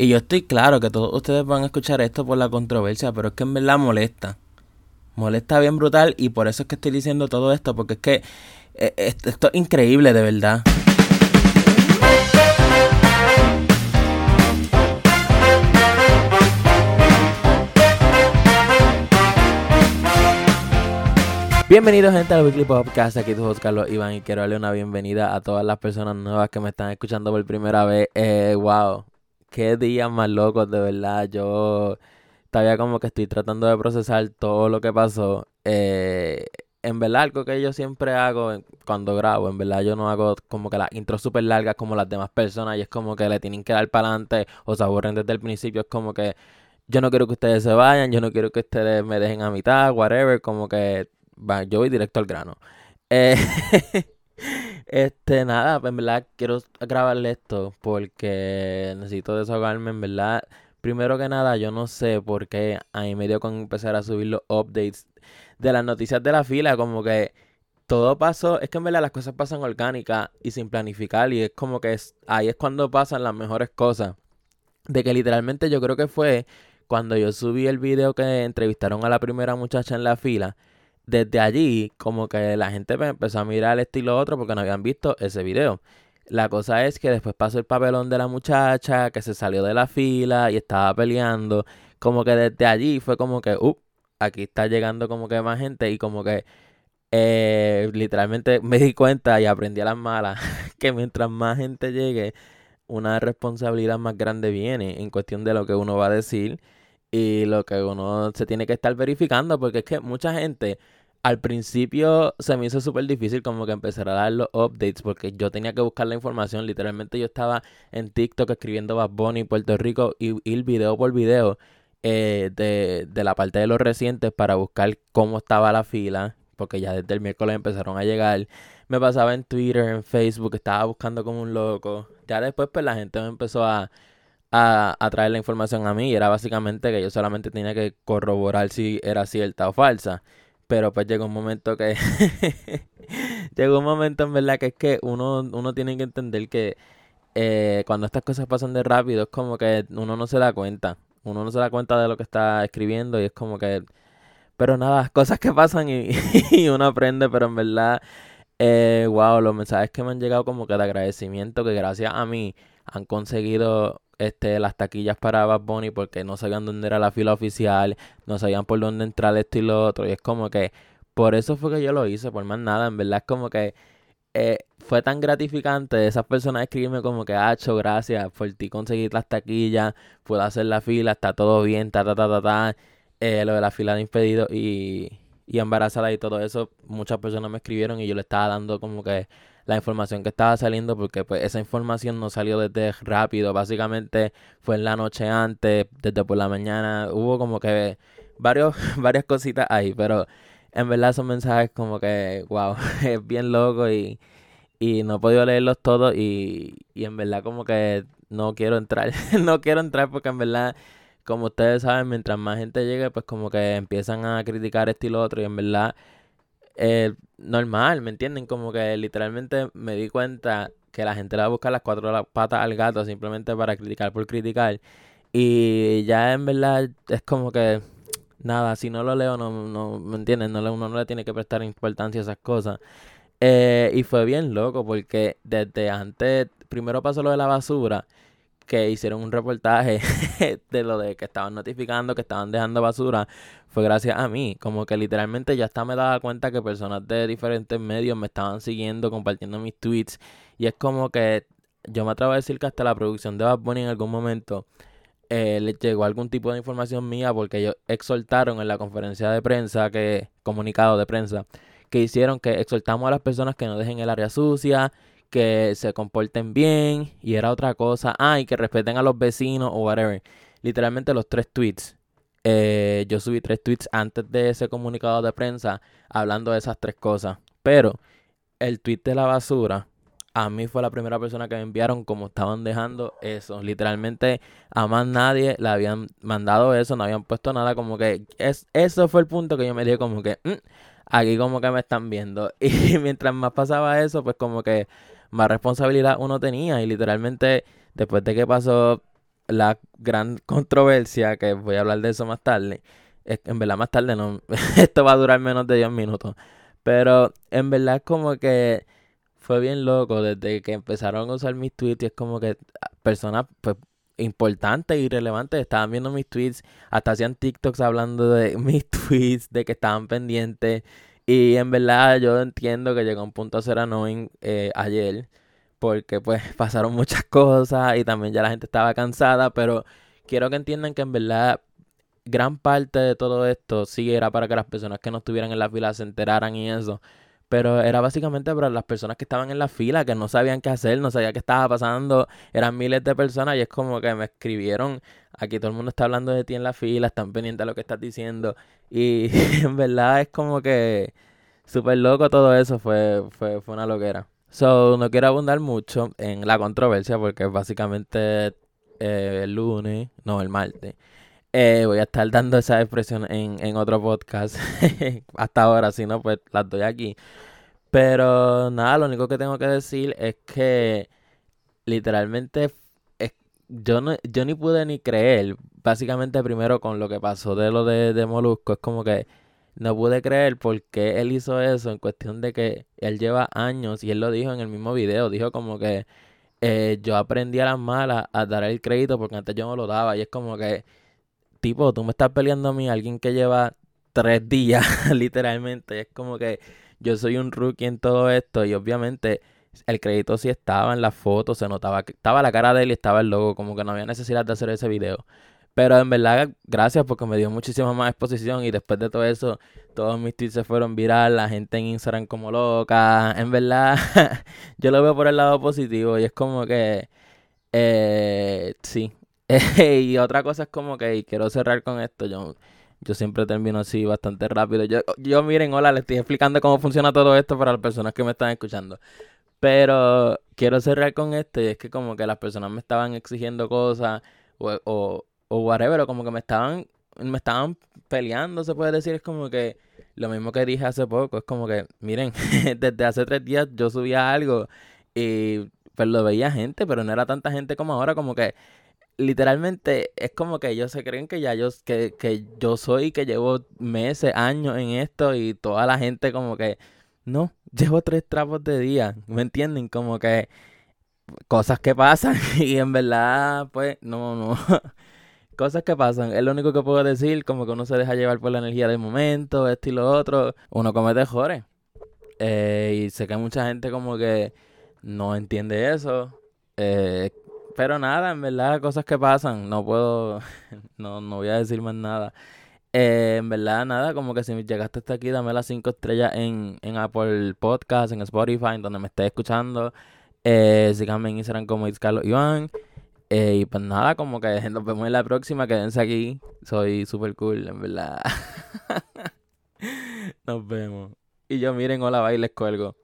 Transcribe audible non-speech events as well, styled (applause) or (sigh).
Y yo estoy claro que todos ustedes van a escuchar esto por la controversia, pero es que en verdad molesta. Molesta bien brutal y por eso es que estoy diciendo todo esto, porque es que eh, esto es increíble de verdad. Bienvenidos gente al Weekly Podcast, aquí tu host Carlos Iván y quiero darle una bienvenida a todas las personas nuevas que me están escuchando por primera vez. Eh, wow, qué días más locos, de verdad. Yo todavía como que estoy tratando de procesar todo lo que pasó. Eh, en verdad, algo que yo siempre hago cuando grabo, en verdad yo no hago como que las intros súper largas como las demás personas y es como que le tienen que dar para adelante o se aburren desde el principio. Es como que yo no quiero que ustedes se vayan, yo no quiero que ustedes me dejen a mitad, whatever, como que yo voy directo al grano. Eh, (laughs) este, nada, en verdad quiero grabarle esto porque necesito desahogarme, en verdad. Primero que nada, yo no sé por qué a mí me dio con empezar a subir los updates de las noticias de la fila, como que todo pasó, es que en verdad las cosas pasan orgánicas y sin planificar y es como que ahí es cuando pasan las mejores cosas. De que literalmente yo creo que fue cuando yo subí el video que entrevistaron a la primera muchacha en la fila desde allí, como que la gente empezó a mirar esto y lo otro porque no habían visto ese video. La cosa es que después pasó el papelón de la muchacha que se salió de la fila y estaba peleando. Como que desde allí fue como que, uh, aquí está llegando como que más gente y como que eh, literalmente me di cuenta y aprendí a las malas (laughs) que mientras más gente llegue, una responsabilidad más grande viene en cuestión de lo que uno va a decir y lo que uno se tiene que estar verificando porque es que mucha gente al principio se me hizo súper difícil como que empezar a dar los updates porque yo tenía que buscar la información. Literalmente yo estaba en TikTok escribiendo Bad Bunny Puerto Rico y ir video por video eh, de, de la parte de los recientes para buscar cómo estaba la fila. Porque ya desde el miércoles empezaron a llegar. Me pasaba en Twitter, en Facebook, estaba buscando como un loco. Ya después pues la gente me empezó a, a, a traer la información a mí y era básicamente que yo solamente tenía que corroborar si era cierta o falsa. Pero pues llegó un momento que... (laughs) llegó un momento en verdad que es que uno, uno tiene que entender que eh, cuando estas cosas pasan de rápido es como que uno no se da cuenta. Uno no se da cuenta de lo que está escribiendo y es como que... Pero nada, (laughs) cosas que pasan y, uno aprende, pero en verdad, eh, wow, los mensajes que me han llegado como que de agradecimiento, que gracias a mí han conseguido este, las taquillas para Bad Bunny porque no sabían dónde era la fila oficial, no sabían por dónde entrar esto y lo otro. Y es como que por eso fue que yo lo hice, por más nada. En verdad es como que eh, fue tan gratificante esas personas escribirme como que, Hacho, gracias por ti conseguir las taquillas, puedo hacer la fila, está todo bien, ta, ta, ta, ta, ta. Eh, lo de la fila de impedido y, y embarazada y todo eso, muchas personas me escribieron y yo le estaba dando como que la información que estaba saliendo porque pues esa información no salió desde rápido, básicamente fue en la noche antes, desde por la mañana, hubo como que varios, (laughs) varias cositas ahí, pero en verdad son mensajes como que, wow, (laughs) es bien loco y, y no he podido leerlos todos y, y en verdad como que no quiero entrar, (laughs) no quiero entrar porque en verdad como ustedes saben, mientras más gente llegue, pues como que empiezan a criticar esto y lo otro. Y en verdad, eh, normal, ¿me entienden? Como que literalmente me di cuenta que la gente le va a buscar las cuatro patas al gato simplemente para criticar por criticar. Y ya en verdad es como que, nada, si no lo leo, no, no ¿me entienden? No, uno no le tiene que prestar importancia a esas cosas. Eh, y fue bien loco porque desde antes, primero pasó lo de la basura que hicieron un reportaje (laughs) de lo de que estaban notificando, que estaban dejando basura, fue gracias a mí. Como que literalmente ya hasta me daba cuenta que personas de diferentes medios me estaban siguiendo, compartiendo mis tweets. Y es como que yo me atrevo a decir que hasta la producción de Bad Bunny en algún momento eh, les llegó algún tipo de información mía porque ellos exhortaron en la conferencia de prensa, que comunicado de prensa, que hicieron que exhortamos a las personas que no dejen el área sucia, que se comporten bien y era otra cosa. Ah, que respeten a los vecinos o whatever. Literalmente los tres tweets. Eh, yo subí tres tweets antes de ese comunicado de prensa hablando de esas tres cosas. Pero el tweet de la basura, a mí fue la primera persona que me enviaron como estaban dejando eso. Literalmente a más nadie le habían mandado eso, no habían puesto nada como que... Es, eso fue el punto que yo me dije como que... Mm, aquí como que me están viendo. (laughs) Y mientras más pasaba eso, pues como que más responsabilidad uno tenía. Y literalmente después de que pasó la gran controversia, que voy a hablar de eso más tarde, en verdad más tarde no, (laughs) esto va a durar menos de 10 minutos, pero en verdad como que fue bien loco desde que empezaron a usar mis tweets y es como que personas pues importantes y relevantes estaban viendo mis tweets, hasta hacían TikToks hablando de (laughs) mis tweets, de que estaban pendientes y en verdad yo entiendo que llegó un punto a ser annoying eh, ayer porque pues (laughs) pasaron muchas cosas y también ya la gente estaba cansada, pero quiero que entiendan que en verdad gran parte de todo esto sí era para que las personas que no estuvieran en la fila se enteraran y eso. Pero era básicamente para las personas que estaban en la fila, que no sabían qué hacer, no sabían qué estaba pasando. Eran miles de personas y es como que me escribieron, aquí todo el mundo está hablando de ti en la fila, están pendientes de lo que estás diciendo. Y (laughs) en verdad es como que súper loco todo eso, fue, fue, fue una loquera. So, no quiero abundar mucho en la controversia porque básicamente eh, el lunes, no, el martes, eh, voy a estar dando esa expresión en, en otro podcast. (laughs) Hasta ahora, si no, pues las doy aquí. Pero nada, lo único que tengo que decir es que literalmente yo, no, yo ni pude ni creer, básicamente primero con lo que pasó de lo de, de Molusco, es como que no pude creer por qué él hizo eso en cuestión de que él lleva años y él lo dijo en el mismo video, dijo como que eh, yo aprendí a las malas a dar el crédito porque antes yo no lo daba y es como que, tipo, tú me estás peleando a mí, alguien que lleva tres días (laughs) literalmente, es como que yo soy un rookie en todo esto y obviamente el crédito sí estaba en la foto, se notaba que estaba la cara de él y estaba el logo, como que no había necesidad de hacer ese video. Pero en verdad, gracias porque me dio muchísima más exposición y después de todo eso, todos mis tweets se fueron viral, la gente en Instagram como loca. En verdad, (laughs) yo lo veo por el lado positivo y es como que, eh, sí. (laughs) y otra cosa es como que, quiero cerrar con esto, yo, yo siempre termino así bastante rápido. Yo, yo miren, hola, les estoy explicando cómo funciona todo esto para las personas que me están escuchando. Pero quiero cerrar con esto y es que como que las personas me estaban exigiendo cosas o o whatever, o como que me estaban, me estaban peleando, se puede decir, es como que lo mismo que dije hace poco, es como que, miren, (laughs) desde hace tres días yo subía algo y pues lo veía gente, pero no era tanta gente como ahora, como que literalmente es como que ellos se creen que ya yo, que, que yo soy, que llevo meses, años en esto y toda la gente como que, no, (laughs) llevo tres trapos de día, ¿me entienden? Como que cosas que pasan (laughs) y en verdad, pues, no, no. (laughs) cosas que pasan. Es lo único que puedo decir, como que uno se deja llevar por la energía del momento, esto y lo otro. Uno comete jores. Eh, y sé que mucha gente como que no entiende eso. Eh, pero nada, en verdad, cosas que pasan. No puedo, (laughs) no, no voy a decir más nada. Eh, en verdad, nada, como que si llegaste hasta aquí, dame las 5 estrellas en, en Apple Podcast, en Spotify, en donde me estés escuchando. Eh, síganme en Instagram como Carlos Iván. Eh, y pues nada, como que (laughs) nos vemos en la próxima. Quédense aquí. Soy super cool, en verdad. (laughs) nos vemos. Y yo miren, hola, bailes cuelgo.